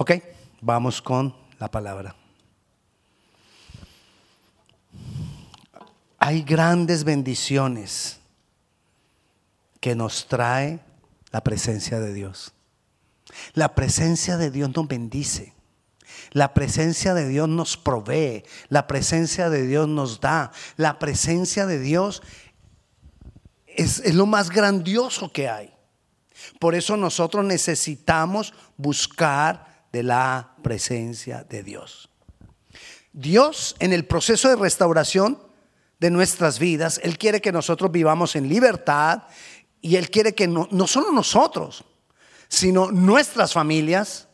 Ok, vamos con la palabra. Hay grandes bendiciones que nos trae la presencia de Dios. La presencia de Dios nos bendice. La presencia de Dios nos provee. La presencia de Dios nos da. La presencia de Dios es, es, lo más grandioso que hay. Por eso nosotros necesitamos buscar de la presencia de Dios. Dios en el proceso de restauración de nuestras vidas, Él quiere que nosotros vivamos en libertad y Él quiere que no, no solo nosotros, sino nuestras familias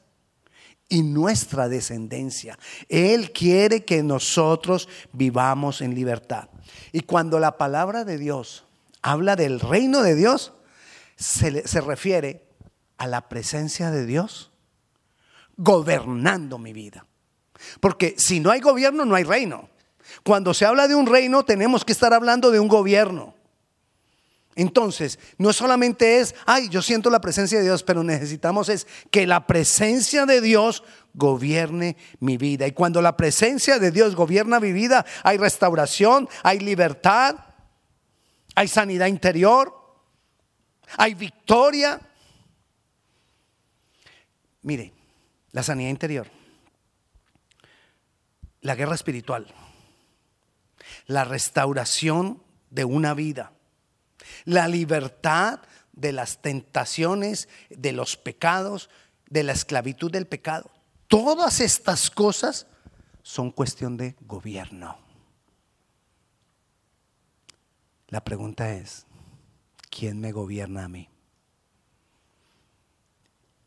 y nuestra descendencia. Él quiere que nosotros vivamos en libertad. Y cuando la palabra de Dios habla del reino de Dios, se, se refiere a la presencia de Dios gobernando mi vida. Porque si no hay gobierno, no hay reino. Cuando se habla de un reino, tenemos que estar hablando de un gobierno. Entonces, no solamente es, ay, yo siento la presencia de Dios, pero necesitamos es que la presencia de Dios gobierne mi vida. Y cuando la presencia de Dios gobierna mi vida, hay restauración, hay libertad, hay sanidad interior, hay victoria. Mire, la sanidad interior, la guerra espiritual, la restauración de una vida, la libertad de las tentaciones, de los pecados, de la esclavitud del pecado. Todas estas cosas son cuestión de gobierno. La pregunta es, ¿quién me gobierna a mí?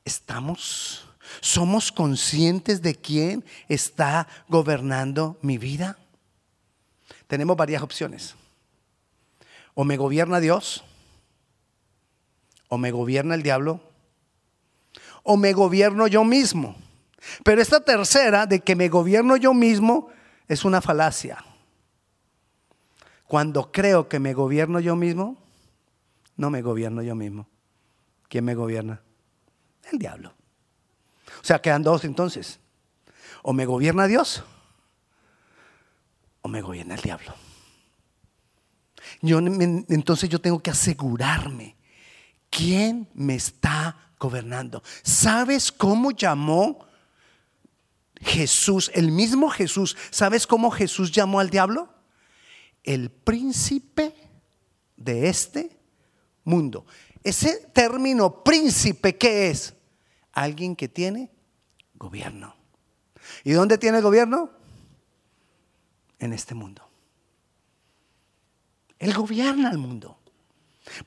¿Estamos, somos conscientes de quién está gobernando mi vida? Tenemos varias opciones. O me gobierna Dios, o me gobierna el diablo, o me gobierno yo mismo. Pero esta tercera, de que me gobierno yo mismo, es una falacia. Cuando creo que me gobierno yo mismo, no me gobierno yo mismo. ¿Quién me gobierna? El diablo. O sea, quedan dos entonces. O me gobierna Dios o me gobierna el diablo. Yo, entonces yo tengo que asegurarme quién me está gobernando. ¿Sabes cómo llamó Jesús, el mismo Jesús? ¿Sabes cómo Jesús llamó al diablo? El príncipe de este mundo. Ese término príncipe, ¿qué es? Alguien que tiene gobierno. ¿Y dónde tiene el gobierno? En este mundo. Él gobierna el mundo.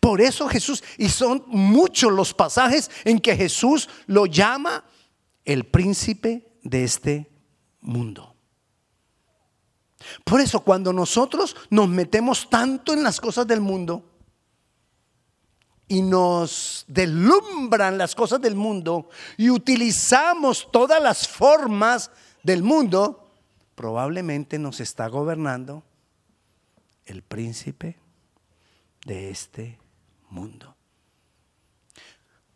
Por eso Jesús, y son muchos los pasajes en que Jesús lo llama el príncipe de este mundo. Por eso cuando nosotros nos metemos tanto en las cosas del mundo y nos deslumbran las cosas del mundo y utilizamos todas las formas del mundo, probablemente nos está gobernando el príncipe de este mundo.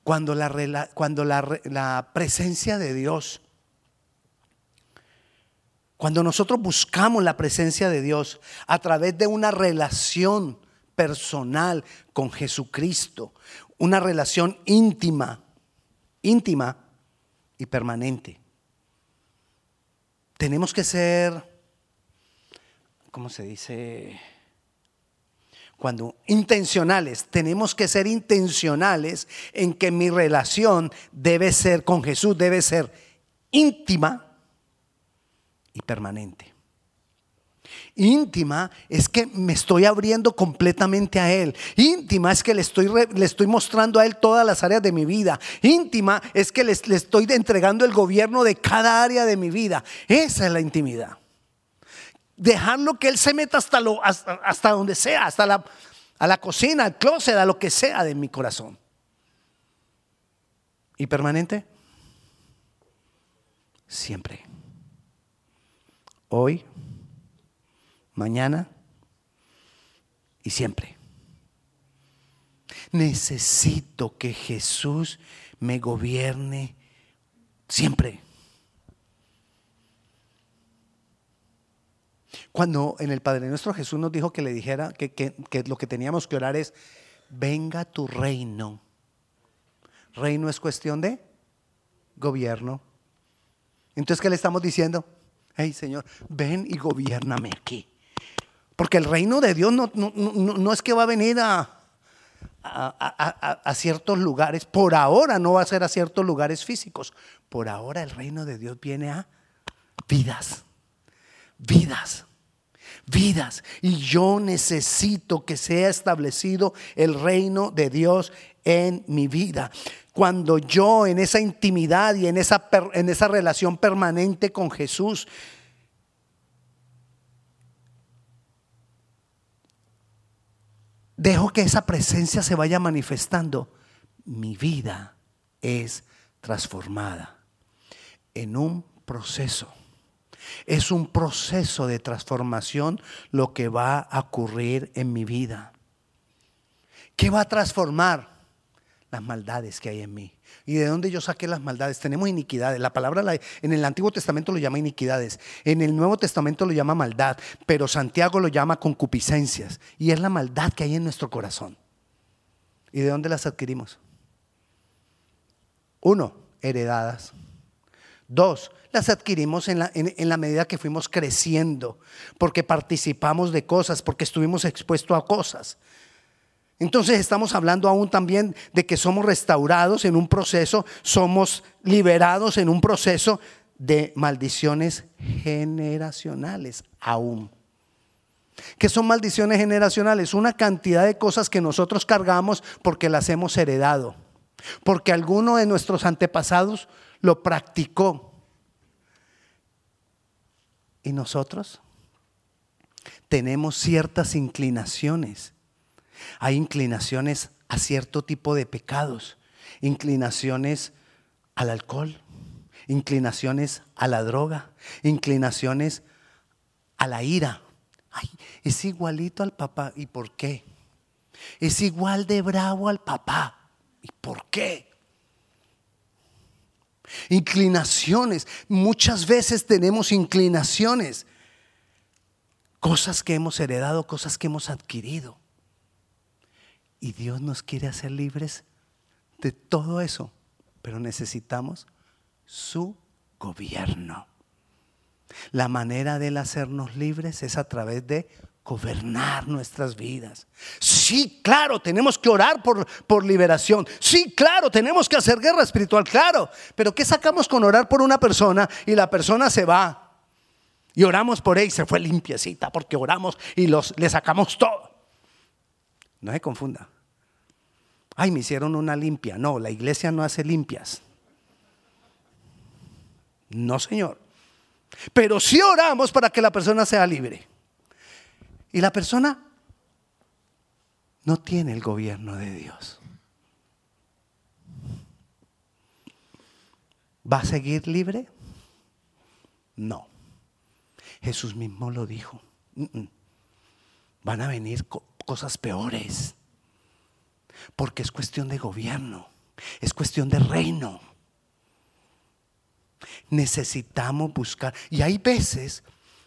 Cuando la, cuando la, la presencia de Dios, cuando nosotros buscamos la presencia de Dios a través de una relación personal con Jesucristo, una relación íntima, íntima y permanente. Tenemos que ser, ¿cómo se dice? cuando intencionales, tenemos que ser intencionales en que mi relación debe ser con Jesús, debe ser íntima y permanente. Íntima es que me estoy abriendo completamente a Él. Íntima es que le estoy, le estoy mostrando a Él todas las áreas de mi vida. Íntima es que le, estoy entregando el gobierno de cada área de mi vida. Esa es la intimidad dejarlo que Él se meta hasta, lo, hasta, donde sea, hasta la, a la cocina, al closet, a lo que sea de mi corazón. ¿Y permanente? Siempre. Hoy, mañana y siempre. Necesito que Jesús me gobierne siempre. Cuando en el Padre Nuestro Jesús nos dijo que le dijera que, lo que teníamos que orar es, venga tu reino. Reino es cuestión de gobierno. Entonces, ¿qué le estamos diciendo? Hey, Señor, ven y gobiername aquí. Porque el reino de Dios no, no, no, es que va a venir a, a, a, ciertos lugares. Por ahora no va a ser a ciertos lugares físicos. Por ahora el reino de Dios viene a vidas. Vidas. Vidas. Y yo necesito que sea establecido el reino de Dios en mi vida. Cuando yo en esa intimidad y en esa, en esa relación permanente con Jesús, dejo que esa presencia se vaya manifestando, mi vida es transformada en un proceso. Es un proceso de transformación lo que va a ocurrir en mi vida. ¿Qué va a transformar? Las maldades que hay en mí. ¿Y de dónde yo saqué las maldades? Tenemos iniquidades. La palabra en el Antiguo Testamento lo llama iniquidades. En el Nuevo Testamento lo llama maldad. Pero Santiago lo llama concupiscencias. Y es la maldad que hay en nuestro corazón. ¿Y de dónde las adquirimos? Uno, heredadas. Dos, las adquirimos en la, medida que fuimos creciendo, porque participamos de cosas, porque estuvimos expuestos a cosas. Entonces estamos hablando aún también de que somos restaurados en un proceso, somos liberados en un proceso de maldiciones generacionales aún. ¿Qué son maldiciones generacionales? Una cantidad de cosas que nosotros cargamos porque las hemos heredado, porque alguno de nuestros antepasados lo practicó. Y nosotros tenemos ciertas inclinaciones hay inclinaciones a cierto tipo de pecados, inclinaciones al alcohol, inclinaciones a la droga, inclinaciones a la ira. Ay, es igualito al papá. ¿Y por qué? Es igual de bravo al papá. ¿Y por qué? Inclinaciones. Muchas veces tenemos inclinaciones. Cosas que hemos heredado, cosas que hemos adquirido. Y Dios nos quiere hacer libres de todo eso, pero necesitamos su gobierno. La manera de él hacernos libres es a través de gobernar nuestras vidas. Sí, claro, tenemos que orar por, por liberación. Sí, claro, tenemos que hacer guerra espiritual, claro. Pero ¿qué sacamos con orar por una persona y la persona se va? Y oramos por él y se fue limpiecita porque oramos y los, le sacamos todo. No se confunda. Ay, me hicieron una limpia. No, la iglesia no hace limpias. No, Señor. Pero sí oramos para que la persona sea libre. Y la persona no tiene el gobierno de Dios. ¿Va a seguir libre? No. Jesús mismo lo dijo. Van a venir cosas peores. Porque es cuestión de gobierno, es cuestión de reino. Necesitamos buscar. Y hay veces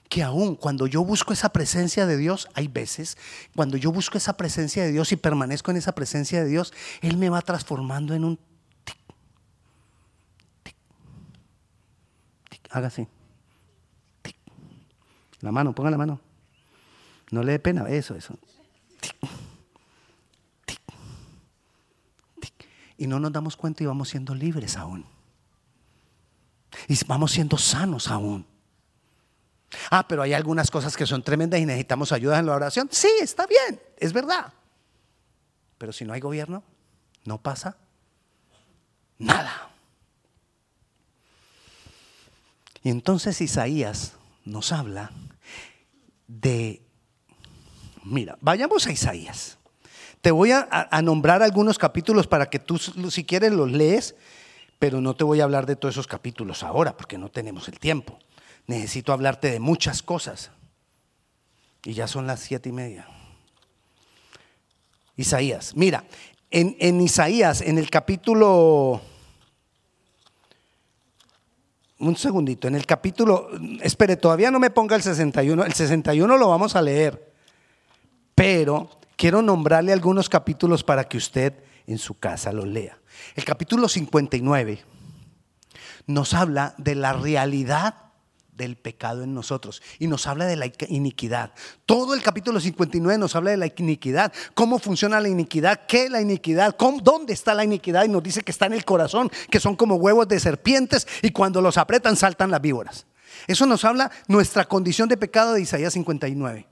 que aún cuando yo busco esa presencia de Dios, hay veces, cuando yo busco esa presencia de Dios y permanezco en esa presencia de Dios, Él me va transformando en un tic, tic, tic. Haga así. Tic. La mano, ponga la mano. No le dé pena, eso, eso. Y no nos damos cuenta y vamos siendo libres aún. Y vamos siendo sanos aún. Ah, pero hay algunas cosas que son tremendas y necesitamos ayuda en la oración. Sí, está bien, es verdad. Pero si no hay gobierno, no pasa nada. Y entonces Isaías nos habla de, mira, vayamos a Isaías. Te voy a, nombrar algunos capítulos para que tú, si quieres, los lees, pero no te voy a hablar de todos esos capítulos ahora, porque no tenemos el tiempo. Necesito hablarte de muchas cosas. Y ya son las siete y media. Isaías, mira, en, Isaías, en el capítulo un segundito, en el capítulo, espere, todavía no me ponga el 61, el 61 lo vamos a leer, pero quiero nombrarle algunos capítulos para que usted en su casa lo lea. El capítulo 59 nos habla de la realidad del pecado en nosotros y nos habla de la iniquidad. Todo el capítulo 59 nos habla de la iniquidad, cómo funciona la iniquidad, qué es la iniquidad, dónde está la iniquidad y nos dice que está en el corazón, que son como huevos de serpientes y cuando los apretan saltan las víboras. Eso nos habla nuestra condición de pecado de Isaías 59.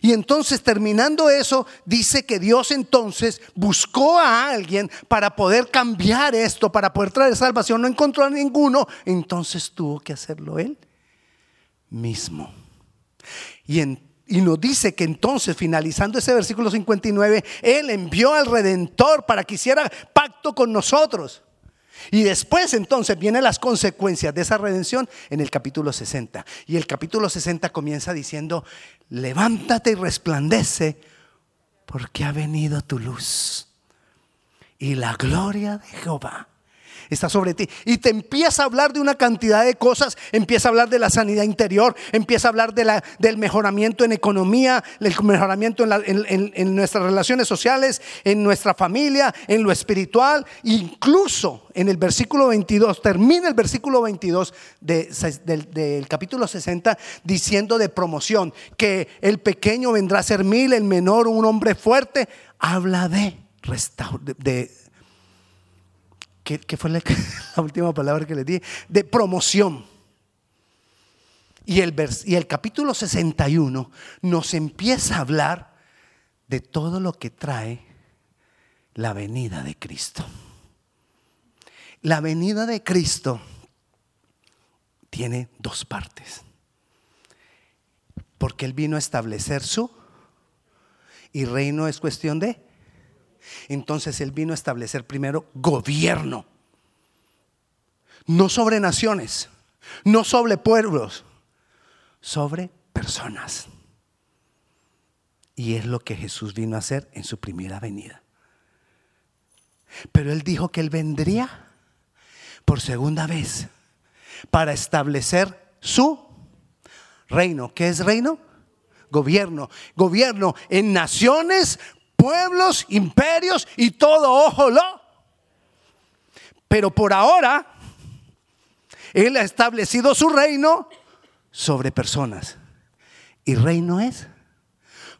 Y entonces terminando eso, dice que Dios entonces buscó a alguien para poder cambiar esto, para poder traer salvación. No encontró a ninguno, entonces tuvo que hacerlo él mismo. Y, y nos dice que entonces, finalizando ese versículo 59, Él envió al Redentor para que hiciera pacto con nosotros. Y después entonces vienen las consecuencias de esa redención en el capítulo 60. Y el capítulo 60 comienza diciendo, levántate y resplandece porque ha venido tu luz. Y la gloria de Jehová está sobre ti. Y te empieza a hablar de una cantidad de cosas, empieza a hablar de la sanidad interior, empieza a hablar de la, del mejoramiento en economía, el mejoramiento en, nuestras relaciones sociales, en nuestra familia, en lo espiritual, incluso en el versículo 22, termina el versículo 22 del, capítulo 60 diciendo de promoción, que el pequeño vendrá a ser mil, el menor un hombre fuerte, habla de, de ¿qué, fue la, última palabra que le di? De promoción. Y el, y el capítulo 61 nos empieza a hablar de todo lo que trae la venida de Cristo. La venida de Cristo tiene dos partes. Porque Él vino a establecer su y reino es cuestión de entonces Él vino a establecer primero gobierno. No sobre naciones, no sobre pueblos, sobre personas. Y es lo que Jesús vino a hacer en su primera venida. Pero Él dijo que Él vendría por segunda vez para establecer su reino. ¿Qué es reino? Gobierno. Gobierno en naciones, pueblos, imperios y todo, ojo, lo. Pero por ahora, Él ha establecido su reino sobre personas. Y reino es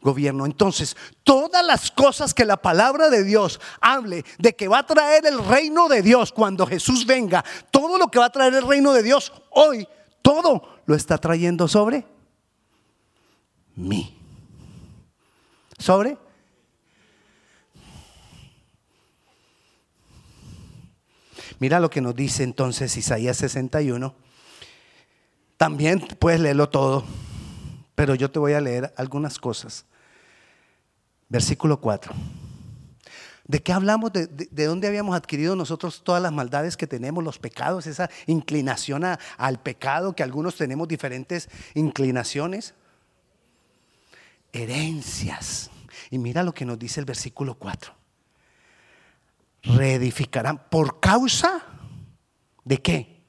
gobierno. Entonces, todas las cosas que la palabra de Dios hable de que va a traer el reino de Dios cuando Jesús venga, todo lo que va a traer el reino de Dios hoy, todo lo está trayendo sobre mí. Sobre Mira lo que nos dice entonces Isaías 61. También puedes leerlo todo, pero yo te voy a leer algunas cosas. Versículo 4. ¿De qué hablamos? ¿De, dónde habíamos adquirido nosotros todas las maldades que tenemos, los pecados, esa inclinación al pecado, que algunos tenemos diferentes inclinaciones? Herencias. Y mira lo que nos dice el versículo 4 reedificarán por causa de qué?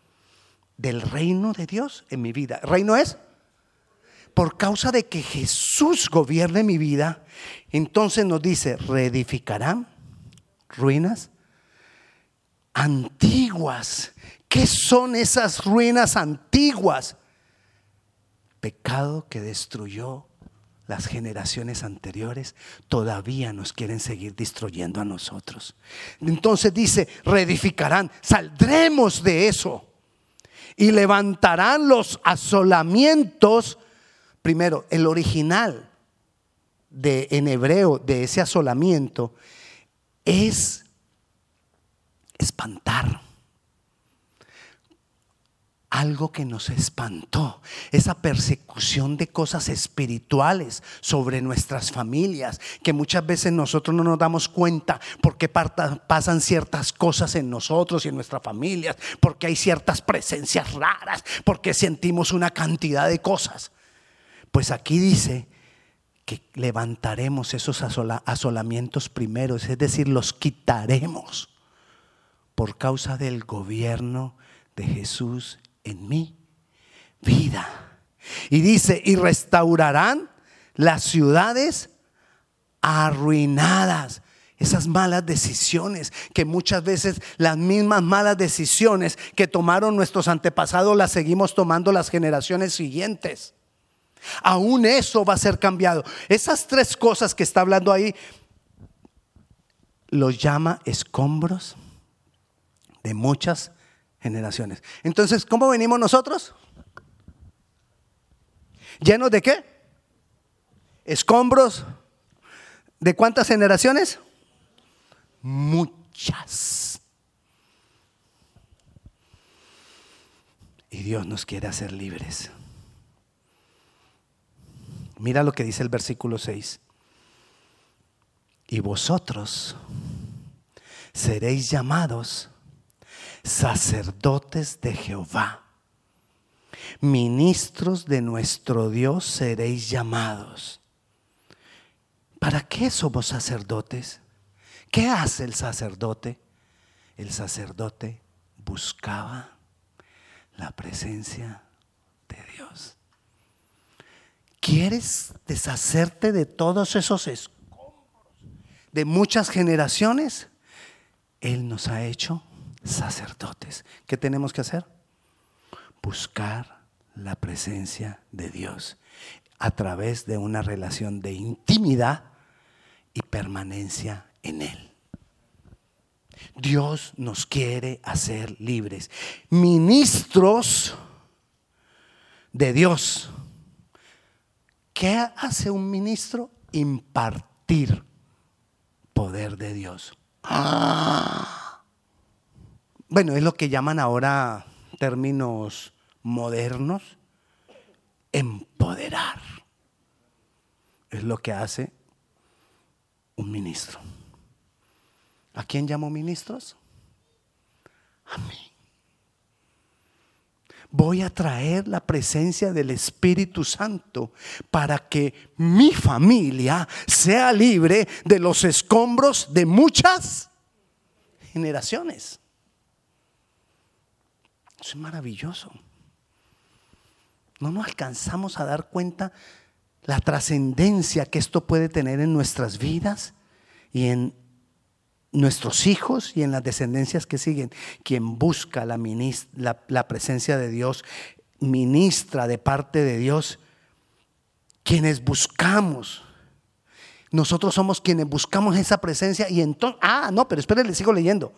Del reino de Dios en mi vida. ¿Reino es? Por causa de que Jesús gobierne mi vida, entonces nos dice, reedificarán ruinas antiguas. ¿Qué son esas ruinas antiguas? Pecado que destruyó las generaciones anteriores todavía nos quieren seguir destruyendo a nosotros. Entonces dice, reedificarán, saldremos de eso y levantarán los asolamientos. Primero, el original de, en hebreo de ese asolamiento es espantar algo que nos espantó, esa persecución de cosas espirituales sobre nuestras familias, que muchas veces nosotros no nos damos cuenta porque pasan ciertas cosas en nosotros y en nuestras familias, porque hay ciertas presencias raras, porque sentimos una cantidad de cosas. Pues aquí dice que levantaremos esos asolamientos primeros, es decir, los quitaremos por causa del gobierno de Jesús en mi vida. Y dice, y restaurarán las ciudades arruinadas. Esas malas decisiones, que muchas veces las mismas malas decisiones que tomaron nuestros antepasados las seguimos tomando las generaciones siguientes. Aún eso va a ser cambiado. Esas tres cosas que está hablando ahí, los llama escombros de muchas generaciones. Entonces, ¿cómo venimos nosotros? ¿Llenos de qué? Escombros. ¿De cuántas generaciones? Muchas. Y Dios nos quiere hacer libres. Mira lo que dice el versículo 6. Y vosotros seréis llamados sacerdotes de Jehová, ministros de nuestro Dios seréis llamados. ¿Para qué somos sacerdotes? ¿Qué hace el sacerdote? El sacerdote buscaba la presencia de Dios. ¿Quieres deshacerte de todos esos escombros de muchas generaciones? Él nos ha hecho sacerdotes. ¿Qué tenemos que hacer? Buscar la presencia de Dios a través de una relación de intimidad y permanencia en Él. Dios nos quiere hacer libres, ministros de Dios ¿Qué hace un ministro? Impartir poder de Dios. Ah. Bueno, es lo que llaman ahora términos modernos, empoderar. Es lo que hace un ministro. ¿A quién llamo ministros? A mí voy a traer la presencia del Espíritu Santo para que mi familia sea libre de los escombros de muchas generaciones. Es maravilloso. No nos alcanzamos a dar cuenta la trascendencia que esto puede tener en nuestras vidas y en nuestros hijos y en las descendencias que siguen. Quien busca la, presencia de Dios, ministra de parte de Dios, quienes buscamos. Nosotros somos quienes buscamos esa presencia y entonces, ah, no, pero esperen, le sigo leyendo.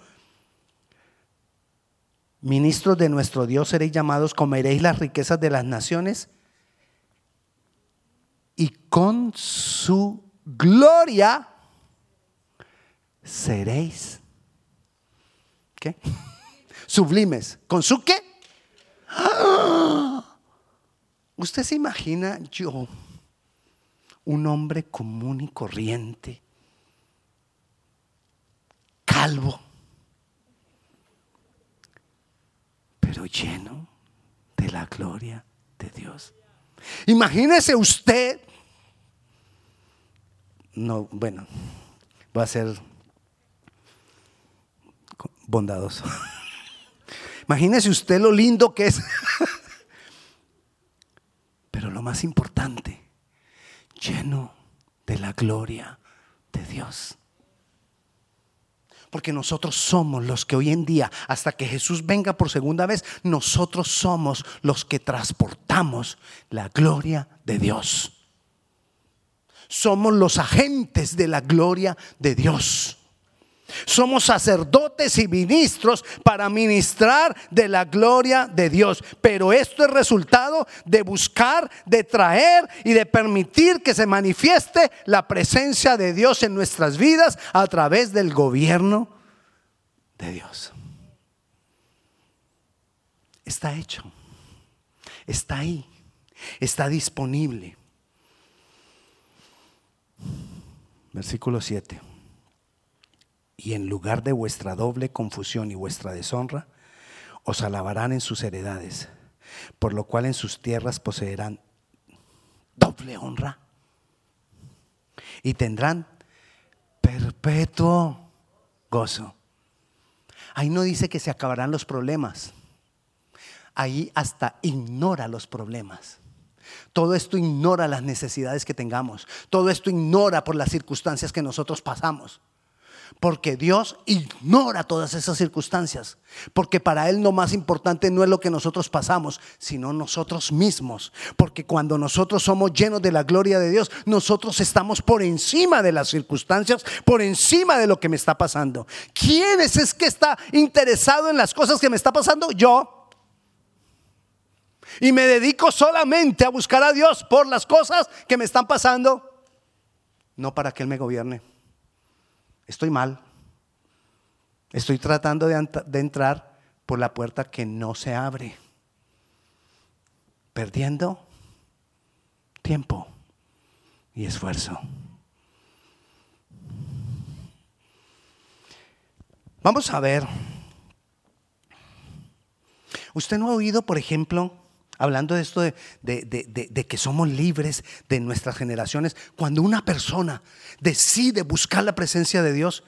Ministros de nuestro Dios seréis llamados, comeréis las riquezas de las naciones y con su gloria seréis. ¿Qué? Sublimes. ¿Con su qué? ¿Usted se imagina yo, un hombre común y corriente, calvo, pero lleno de la gloria de Dios? Imagínese usted, no, bueno, va a ser bondadoso. Imagínese usted lo lindo que es. Pero lo más importante, lleno de la gloria de Dios. Porque nosotros somos los que hoy en día, hasta que Jesús venga por segunda vez, nosotros somos los que transportamos la gloria de Dios. Somos los agentes de la gloria de Dios. Somos sacerdotes y ministros para ministrar de la gloria de Dios. Pero esto es resultado de buscar, de traer y de permitir que se manifieste la presencia de Dios en nuestras vidas a través del gobierno de Dios. Está hecho. Está ahí. Está disponible. Versículo 7 y en lugar de vuestra doble confusión y vuestra deshonra, os alabarán en sus heredades, por lo cual en sus tierras poseerán doble honra y tendrán perpetuo gozo. Ahí no dice que se acabarán los problemas. ahí hasta ignora los problemas. Todo esto ignora las necesidades que tengamos. Todo esto ignora por las circunstancias que nosotros pasamos. Porque Dios ignora todas esas circunstancias. Porque para Él lo más importante no es lo que nosotros pasamos, sino nosotros mismos. Porque cuando nosotros somos llenos de la gloria de Dios, nosotros estamos por encima de las circunstancias, por encima de lo que me está pasando. ¿Quién es, es que está interesado en las cosas que me está pasando? Yo. Y me dedico solamente a buscar a Dios por las cosas que me están pasando, no para que Él me gobierne. Estoy mal. Estoy tratando de, entrar por la puerta que no se abre, perdiendo tiempo y esfuerzo. Vamos a ver. ¿Usted no ha oído, por ejemplo, hablando de esto de, de, que somos libres de nuestras generaciones, cuando una persona decide buscar la presencia de Dios,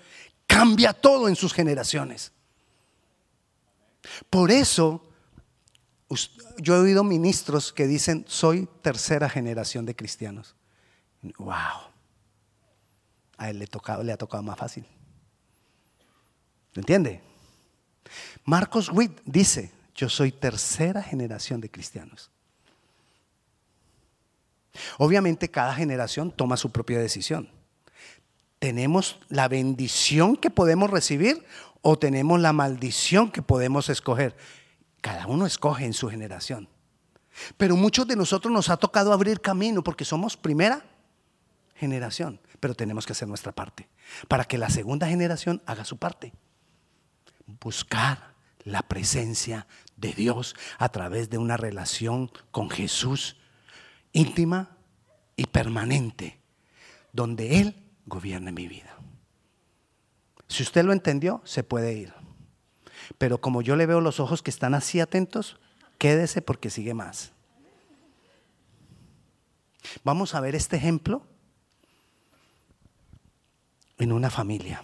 cambia todo en sus generaciones. Por eso, yo he oído ministros que dicen, soy tercera generación de cristianos. ¡Wow! A él le, le ha tocado más fácil. ¿Lo entiende? Marcos Witt dice, yo soy tercera generación de cristianos. Obviamente cada generación toma su propia decisión. ¿Tenemos la bendición que podemos recibir o tenemos la maldición que podemos escoger? Cada uno escoge en su generación. Pero muchos de nosotros nos ha tocado abrir camino porque somos primera generación, pero tenemos que hacer nuestra parte para que la segunda generación haga su parte. Buscar la presencia de Dios a través de una relación con Jesús íntima y permanente, donde Él gobierne mi vida. Si usted lo entendió, se puede ir. Pero como yo le veo los ojos que están así atentos, quédese porque sigue más. Vamos a ver este ejemplo en una familia.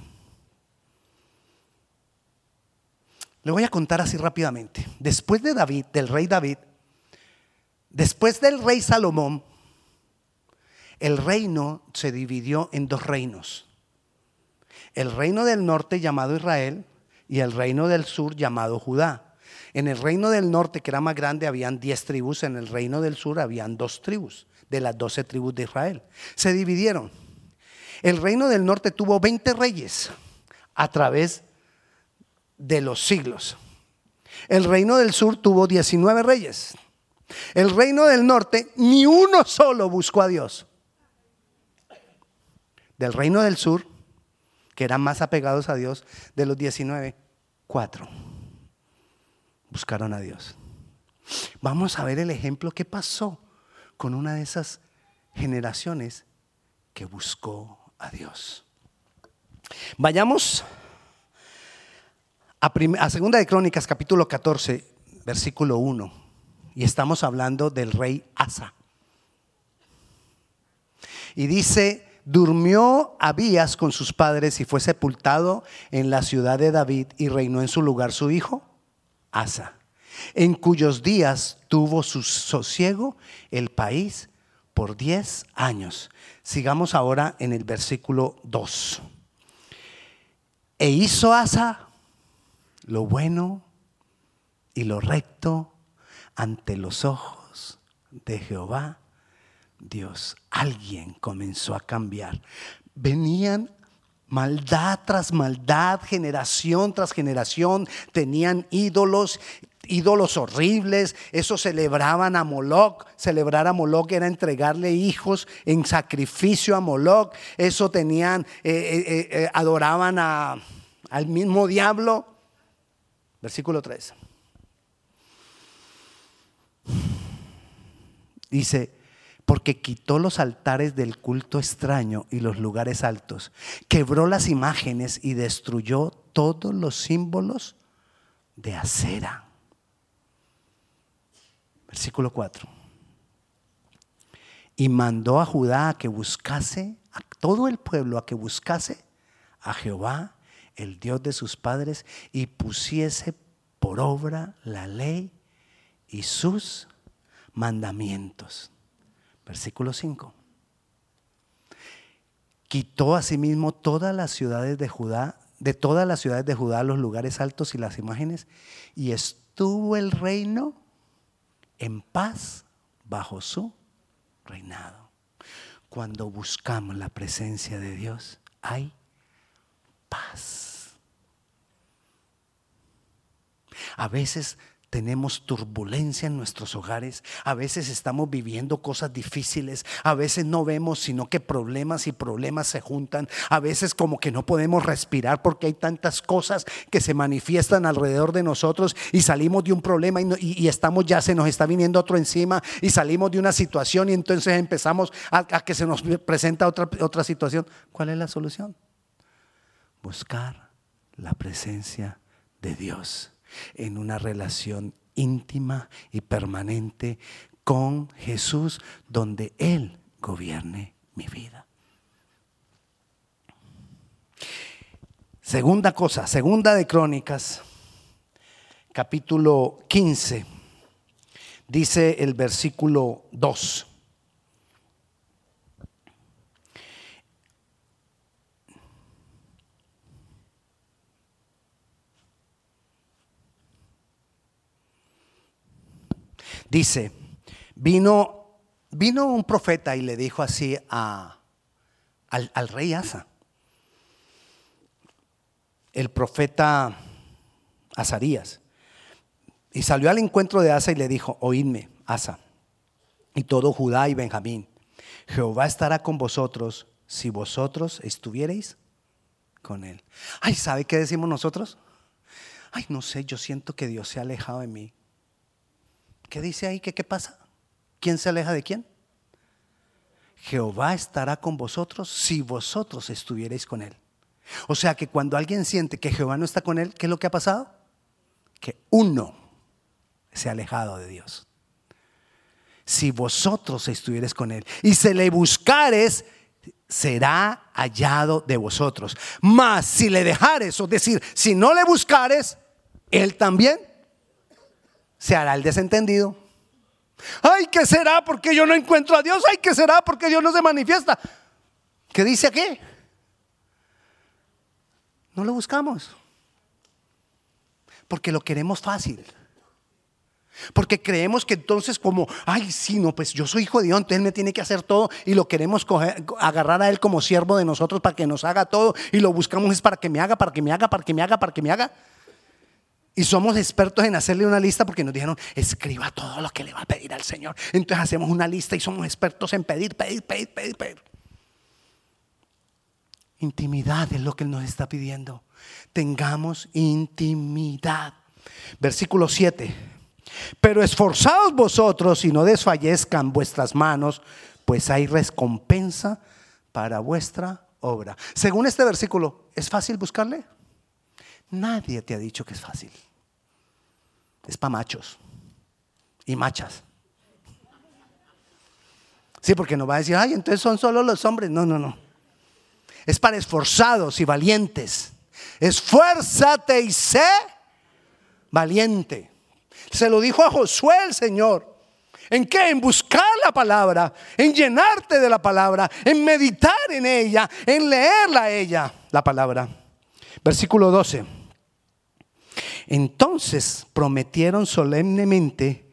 Le voy a contar así rápidamente. Después de David, del rey David, después del rey Salomón, el reino se dividió en dos reinos. El reino del norte llamado Israel y el reino del sur llamado Judá. En el reino del norte, que era más grande, habían diez tribus, en el reino del sur habían dos tribus, de las doce tribus de Israel. Se dividieron. El reino del norte tuvo 20 reyes a través de los siglos. El reino del sur tuvo 19 reyes. El reino del norte, ni uno solo buscó a Dios. Del reino del sur, que eran más apegados a Dios, de los 19, cuatro buscaron a Dios. Vamos a ver el ejemplo que pasó con una de esas generaciones que buscó a Dios. Vayamos a, Segunda de Crónicas, capítulo 14, versículo 1. Y estamos hablando del rey Asa. Y dice, durmió Abías con sus padres y fue sepultado en la ciudad de David y reinó en su lugar su hijo, Asa, en cuyos días tuvo su sosiego el país por diez años. Sigamos ahora en el versículo 2. E hizo Asa lo bueno y lo recto ante los ojos de Jehová Dios. Alguien comenzó a cambiar. Venían maldad tras maldad, generación tras generación, tenían ídolos, ídolos horribles, eso celebraban a Moloch, celebrar a Moloch era entregarle hijos en sacrificio a Moloch, eso tenían, eh, eh, eh, adoraban al mismo diablo. Versículo 3. Dice, porque quitó los altares del culto extraño y los lugares altos, quebró las imágenes y destruyó todos los símbolos de acera. Versículo 4. Y mandó a Judá a que buscase, a todo el pueblo a que buscase a Jehová el Dios de sus padres, y pusiese por obra la ley y sus mandamientos. Versículo 5. Quitó asimismo todas las ciudades de Judá, de todas las ciudades de Judá, los lugares altos y las imágenes, y estuvo el reino en paz bajo su reinado. Cuando buscamos la presencia de Dios, hay paz. A veces tenemos turbulencia en nuestros hogares, a veces estamos viviendo cosas difíciles, a veces no vemos sino que problemas y problemas se juntan, a veces como que no podemos respirar porque hay tantas cosas que se manifiestan alrededor de nosotros y salimos de un problema y, estamos ya, se nos está viniendo otro encima y salimos de una situación y entonces empezamos a, a que se nos presenta otra, otra situación. ¿Cuál es la solución? Buscar la presencia de Dios en una relación íntima y permanente con Jesús, donde Él gobierne mi vida. Segunda cosa, segunda de Crónicas, capítulo 15, dice el versículo 2. Dice, vino, vino un profeta y le dijo así a, al, al rey Asa. El profeta Azarías. Y salió al encuentro de Asa y le dijo, oídme, Asa, y todo Judá y Benjamín, Jehová estará con vosotros si vosotros estuviereis con él. Ay, ¿sabe qué decimos nosotros? Ay, no sé, yo siento que Dios se ha alejado de mí. ¿Qué dice ahí? ¿Qué, ¿Qué pasa? ¿Quién se aleja de quién? Jehová estará con vosotros si vosotros estuvierais con él. O sea que cuando alguien siente que Jehová no está con él, ¿qué es lo que ha pasado? Que uno se ha alejado de Dios. Si vosotros estuvierais con él y se le buscares, será hallado de vosotros. Mas si le dejares, o decir, si no le buscares, él también se hará el desentendido. Ay, ¿qué será? Porque yo no encuentro a Dios. Ay, ¿qué será? Porque Dios no se manifiesta. ¿Qué dice aquí? No lo buscamos. Porque lo queremos fácil. Porque creemos que entonces como, ay, sí, no, pues yo soy hijo de Dios, entonces Él me tiene que hacer todo y lo queremos agarrar a Él como siervo de nosotros para que nos haga todo y lo buscamos es para que me haga, para que me haga, para que me haga, para que me haga. Y somos expertos en hacerle una lista porque nos dijeron, escriba todo lo que le va a pedir al Señor. Entonces hacemos una lista y somos expertos en pedir, pedir, pedir, pedir, pedir. Intimidad es lo que Él nos está pidiendo. Tengamos intimidad. Versículo 7. Pero esforzaos vosotros y no desfallezcan vuestras manos, pues hay recompensa para vuestra obra. Según este versículo, ¿es fácil buscarle? Nadie te ha dicho que es fácil. Es para machos y machas. Sí, porque no va a decir, ay, entonces son solo los hombres. No, no, no. Es para esforzados y valientes. Esfuérzate y sé valiente. Se lo dijo a Josué el Señor. ¿En qué? En buscar la palabra, en llenarte de la palabra, en meditar en ella, en leerla a ella, la palabra. Versículo 12. Entonces prometieron solemnemente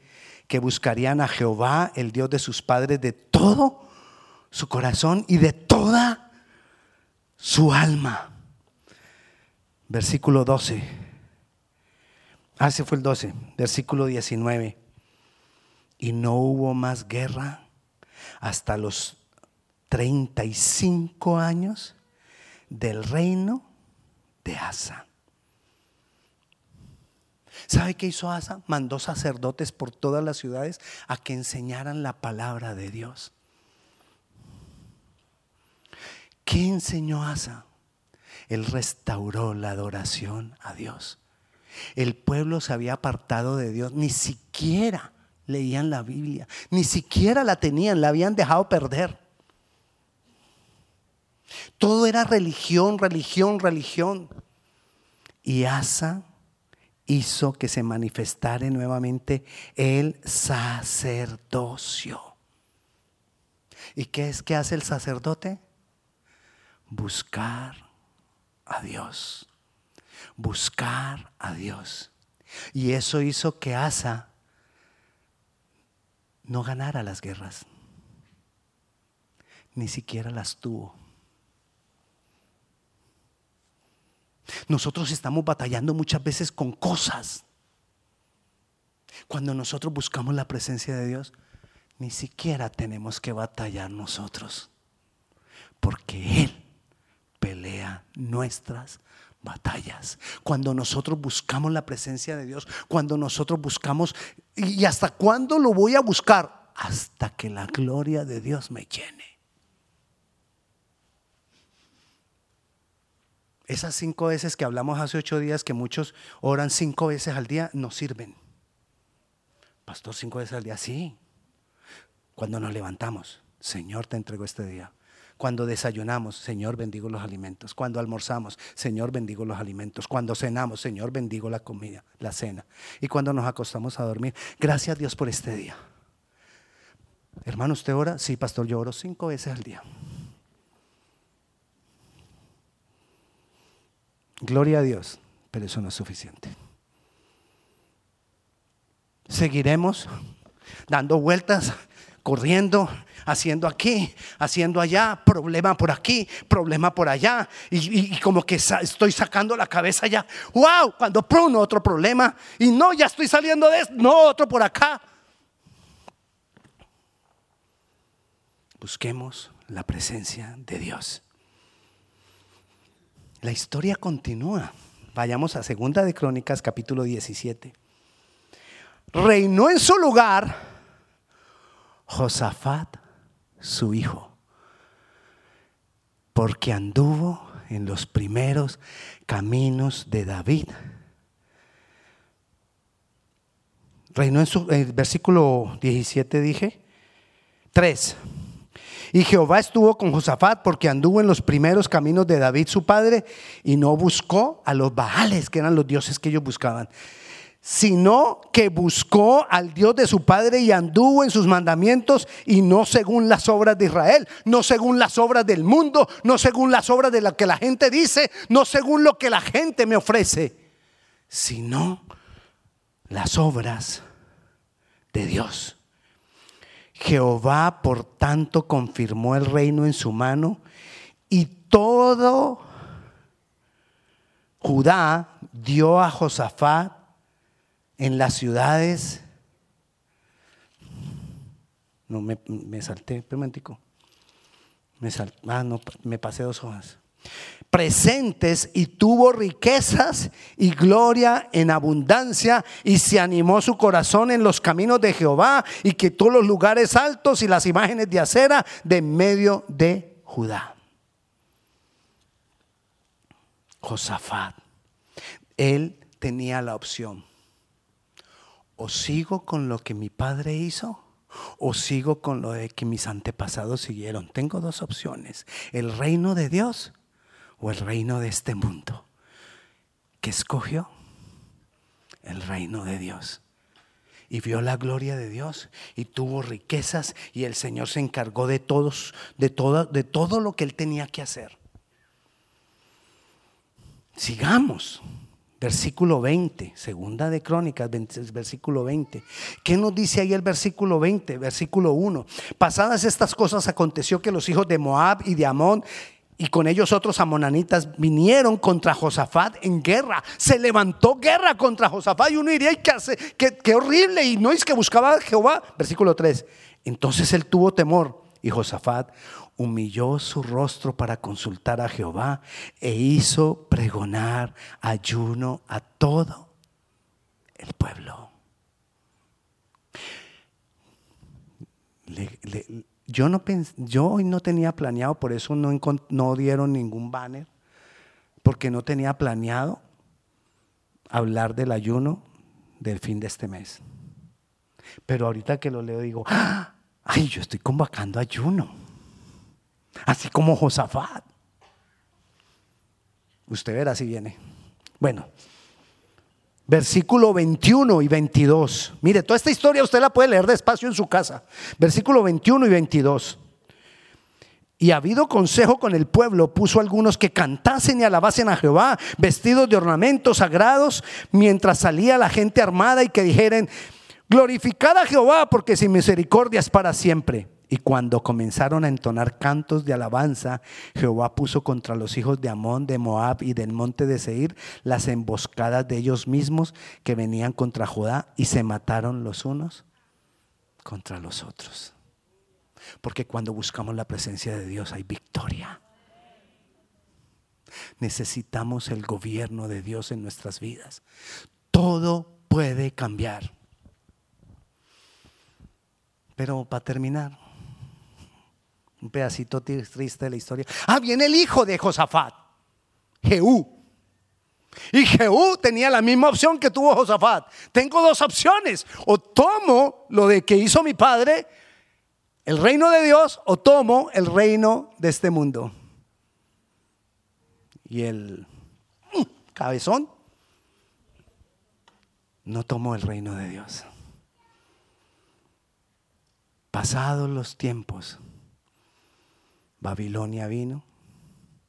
que buscarían a Jehová, el Dios de sus padres, de todo su corazón y de toda su alma. Versículo 12. Ah, ese fue el 12. Versículo 19. Y no hubo más guerra hasta los 35 años del reino de Asa. ¿Sabe qué hizo Asa? Mandó sacerdotes por todas las ciudades a que enseñaran la palabra de Dios. ¿Qué enseñó Asa? Él restauró la adoración a Dios. El pueblo se había apartado de Dios, ni siquiera leían la Biblia, ni siquiera la tenían, la habían dejado perder. Todo era religión, religión, religión. Y Asa hizo que se manifestara nuevamente el sacerdocio. ¿Y qué es que hace el sacerdote? Buscar a Dios. Buscar a Dios. Y eso hizo que Asa no ganara las guerras. Ni siquiera las tuvo. Nosotros estamos batallando muchas veces con cosas. Cuando nosotros buscamos la presencia de Dios, ni siquiera tenemos que batallar nosotros, porque Él pelea nuestras batallas. Cuando nosotros buscamos la presencia de Dios, cuando nosotros buscamos, ¿y hasta cuándo lo voy a buscar? Hasta que la gloria de Dios me llene. Esas cinco veces que hablamos hace ocho días, que muchos oran cinco veces al día, no sirven. Pastor, cinco veces al día, sí. Cuando nos levantamos, Señor, te entrego este día. Cuando desayunamos, Señor, bendigo los alimentos. Cuando almorzamos, Señor, bendigo los alimentos. Cuando cenamos, Señor, bendigo la comida, la cena. Y cuando nos acostamos a dormir, gracias a Dios por este día. Hermano, ¿usted ora? Sí, pastor, yo oro cinco veces al día. Gloria a Dios, pero eso no es suficiente. Seguiremos dando vueltas corriendo, haciendo aquí, haciendo allá, problema por aquí, problema por allá, y, como que estoy sacando la cabeza ya, wow, cuando pronto otro problema, y no, ya estoy saliendo de esto, no, otro por acá. Busquemos la presencia de Dios. La historia continúa. Vayamos a Segunda de Crónicas, capítulo 17. Reinó en su lugar Josafat, su hijo, porque anduvo en los primeros caminos de David. Reinó en su versículo 17 dije, 3. Y Jehová estuvo con Josafat porque anduvo en los primeros caminos de David su padre y no buscó a los Baales, que eran los dioses que ellos buscaban, sino que buscó al Dios de su padre y anduvo en sus mandamientos y no según las obras de Israel, no según las obras del mundo, no según las obras de lo que la gente dice, no según lo que la gente me ofrece, sino las obras de Dios. Jehová, por tanto, confirmó el reino en su mano y todo Judá dio a Josafat en las ciudades. No, me, salté, permitico. Me salté, ah, no, me pasé dos hojas. Presentes y tuvo riquezas y gloria en abundancia y se animó su corazón en los caminos de Jehová y quitó los lugares altos y las imágenes de acera de medio de Judá. Josafat, él tenía la opción o sigo con lo que mi padre hizo o sigo con lo que mis antepasados siguieron. Tengo dos opciones, el reino de Dios o el reino de este mundo. ¿Qué escogió? El reino de Dios. Y vio la gloria de Dios y tuvo riquezas y el Señor se encargó de todos, de todo, de todo lo que él tenía que hacer. Sigamos. Versículo 20, segunda de Crónicas, versículo 20. ¿Qué nos dice ahí el versículo 20? Versículo 1. Pasadas estas cosas aconteció que los hijos de Moab y de Amón y con ellos otros amonanitas vinieron contra Josafat en guerra. Se levantó guerra contra Josafat y uno diría, ¿qué, horrible. Y no es que buscaba a Jehová. Versículo 3. Entonces él tuvo temor y Josafat humilló su rostro para consultar a Jehová e hizo pregonar ayuno a todo el pueblo. Yo, no yo hoy no tenía planeado, por eso no, no dieron ningún banner, porque no tenía planeado hablar del ayuno del fin de este mes. Pero ahorita que lo leo digo, ¡Ah! ay, yo estoy convocando ayuno así como Josafat. Usted verá si viene. Bueno, versículo 21 y 22. Mire, toda esta historia usted la puede leer despacio en su casa. Versículo 21 y 22. Y habido consejo con el pueblo, puso algunos que cantasen y alabasen a Jehová, vestidos de ornamentos sagrados, mientras salía la gente armada y que dijeren, glorificad a Jehová porque sin misericordia es para siempre. Y cuando comenzaron a entonar cantos de alabanza, Jehová puso contra los hijos de Amón, de Moab y del monte de Seir las emboscadas de ellos mismos que venían contra Judá y se mataron los unos contra los otros. Porque cuando buscamos la presencia de Dios hay victoria. Necesitamos el gobierno de Dios en nuestras vidas. Todo puede cambiar. Pero para terminar, un pedacito triste de la historia. Ah, viene el hijo de Josafat, Jehú. Y Jehú tenía la misma opción que tuvo Josafat. Tengo dos opciones. O tomo lo de que hizo mi padre el reino de Dios o tomo el reino de este mundo. Y el mm, cabezón no tomó el reino de Dios. Pasados los tiempos, Babilonia vino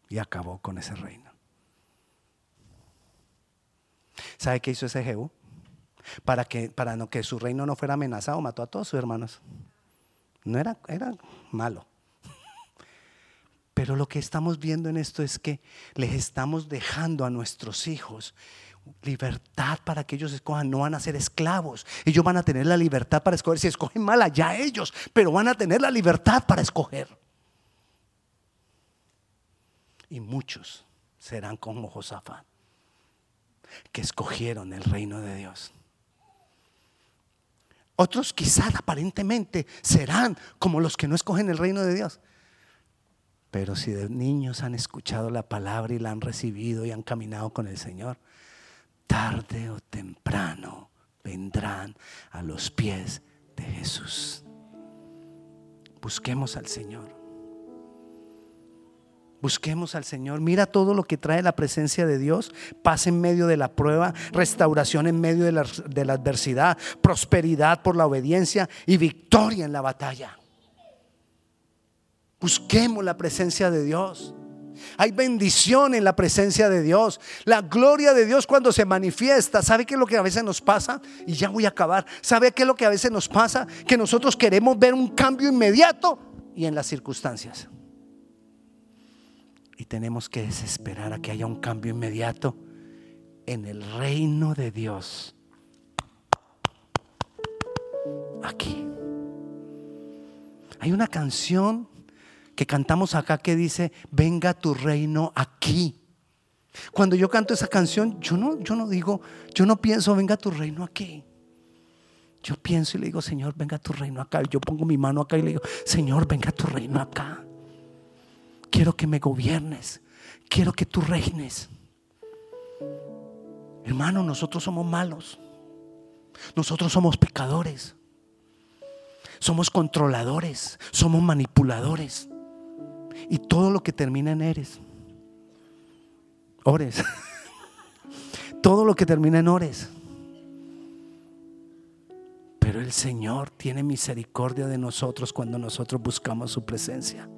y acabó con ese reino. ¿Sabe qué hizo ese Jehú? Para que, para no, que su reino no fuera amenazado, mató a todos sus hermanos. No era, era malo. Pero lo que estamos viendo en esto es que les estamos dejando a nuestros hijos libertad para que ellos escojan, no van a ser esclavos. Ellos van a tener la libertad para escoger. Si escogen mal, allá ellos, pero van a tener la libertad para escoger. Y muchos serán como Josafat, que escogieron el reino de Dios. Otros quizás aparentemente serán como los que no escogen el reino de Dios. Pero si de niños han escuchado la palabra y la han recibido y han caminado con el Señor, tarde o temprano vendrán a los pies de Jesús. Busquemos al Señor. Busquemos al Señor. Mira todo lo que trae la presencia de Dios. Paz en medio de la prueba, restauración en medio de la, adversidad, prosperidad por la obediencia y victoria en la batalla. Busquemos la presencia de Dios. Hay bendición en la presencia de Dios. La gloria de Dios cuando se manifiesta. ¿Sabe qué es lo que a veces nos pasa? Y ya voy a acabar. ¿Sabe qué es lo que a veces nos pasa? Que nosotros queremos ver un cambio inmediato y en las circunstancias. Tenemos que desesperar a que haya un cambio inmediato en el reino de Dios. Aquí. Hay una canción que cantamos acá que dice, venga tu reino aquí. Cuando yo canto esa canción, yo no, yo no digo, yo no pienso, venga tu reino aquí. Yo pienso y le digo, Señor, venga tu reino acá. Yo pongo mi mano acá y le digo, Señor, venga tu reino acá. Quiero que me gobiernes. Quiero que tú reines. Hermano, nosotros somos malos. Nosotros somos pecadores. Somos controladores. Somos manipuladores. Y todo lo que termina en eres. Ores. todo lo que termina en ores. Pero el Señor tiene misericordia de nosotros cuando nosotros buscamos su presencia.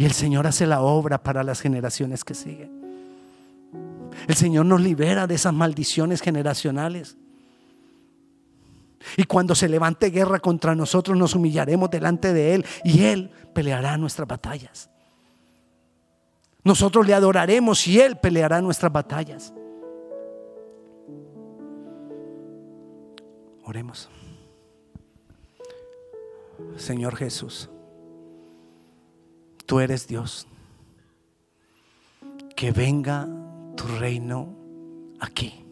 Y el Señor hace la obra para las generaciones que siguen. El Señor nos libera de esas maldiciones generacionales. Y cuando se levante guerra contra nosotros, nos humillaremos delante de Él y Él peleará nuestras batallas. Nosotros le adoraremos y Él peleará nuestras batallas. Oremos. Señor Jesús tú eres Dios. Que venga tu reino aquí.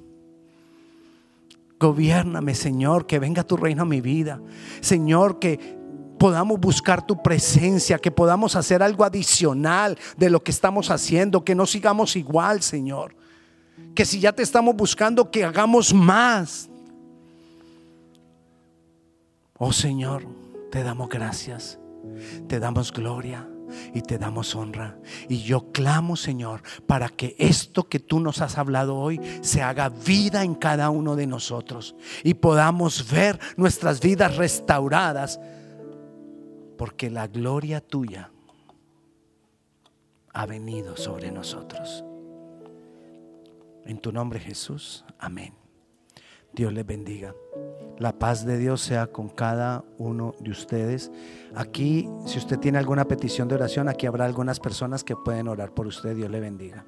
Gobiername, Señor, que venga tu reino a mi vida. Señor, que podamos buscar tu presencia, que podamos hacer algo adicional de lo que estamos haciendo, que no sigamos igual, Señor. Que si ya te estamos buscando, que hagamos más. Oh Señor, te damos gracias, te damos gloria y te damos honra. Y yo clamo, Señor, para que esto que tú nos has hablado hoy se haga vida en cada uno de nosotros y podamos ver nuestras vidas restauradas, porque la gloria tuya ha venido sobre nosotros. En tu nombre Jesús, amén. Dios les bendiga. La paz de Dios sea con cada uno de ustedes. Aquí, si usted tiene alguna petición de oración, aquí habrá algunas personas que pueden orar por usted. Dios le bendiga.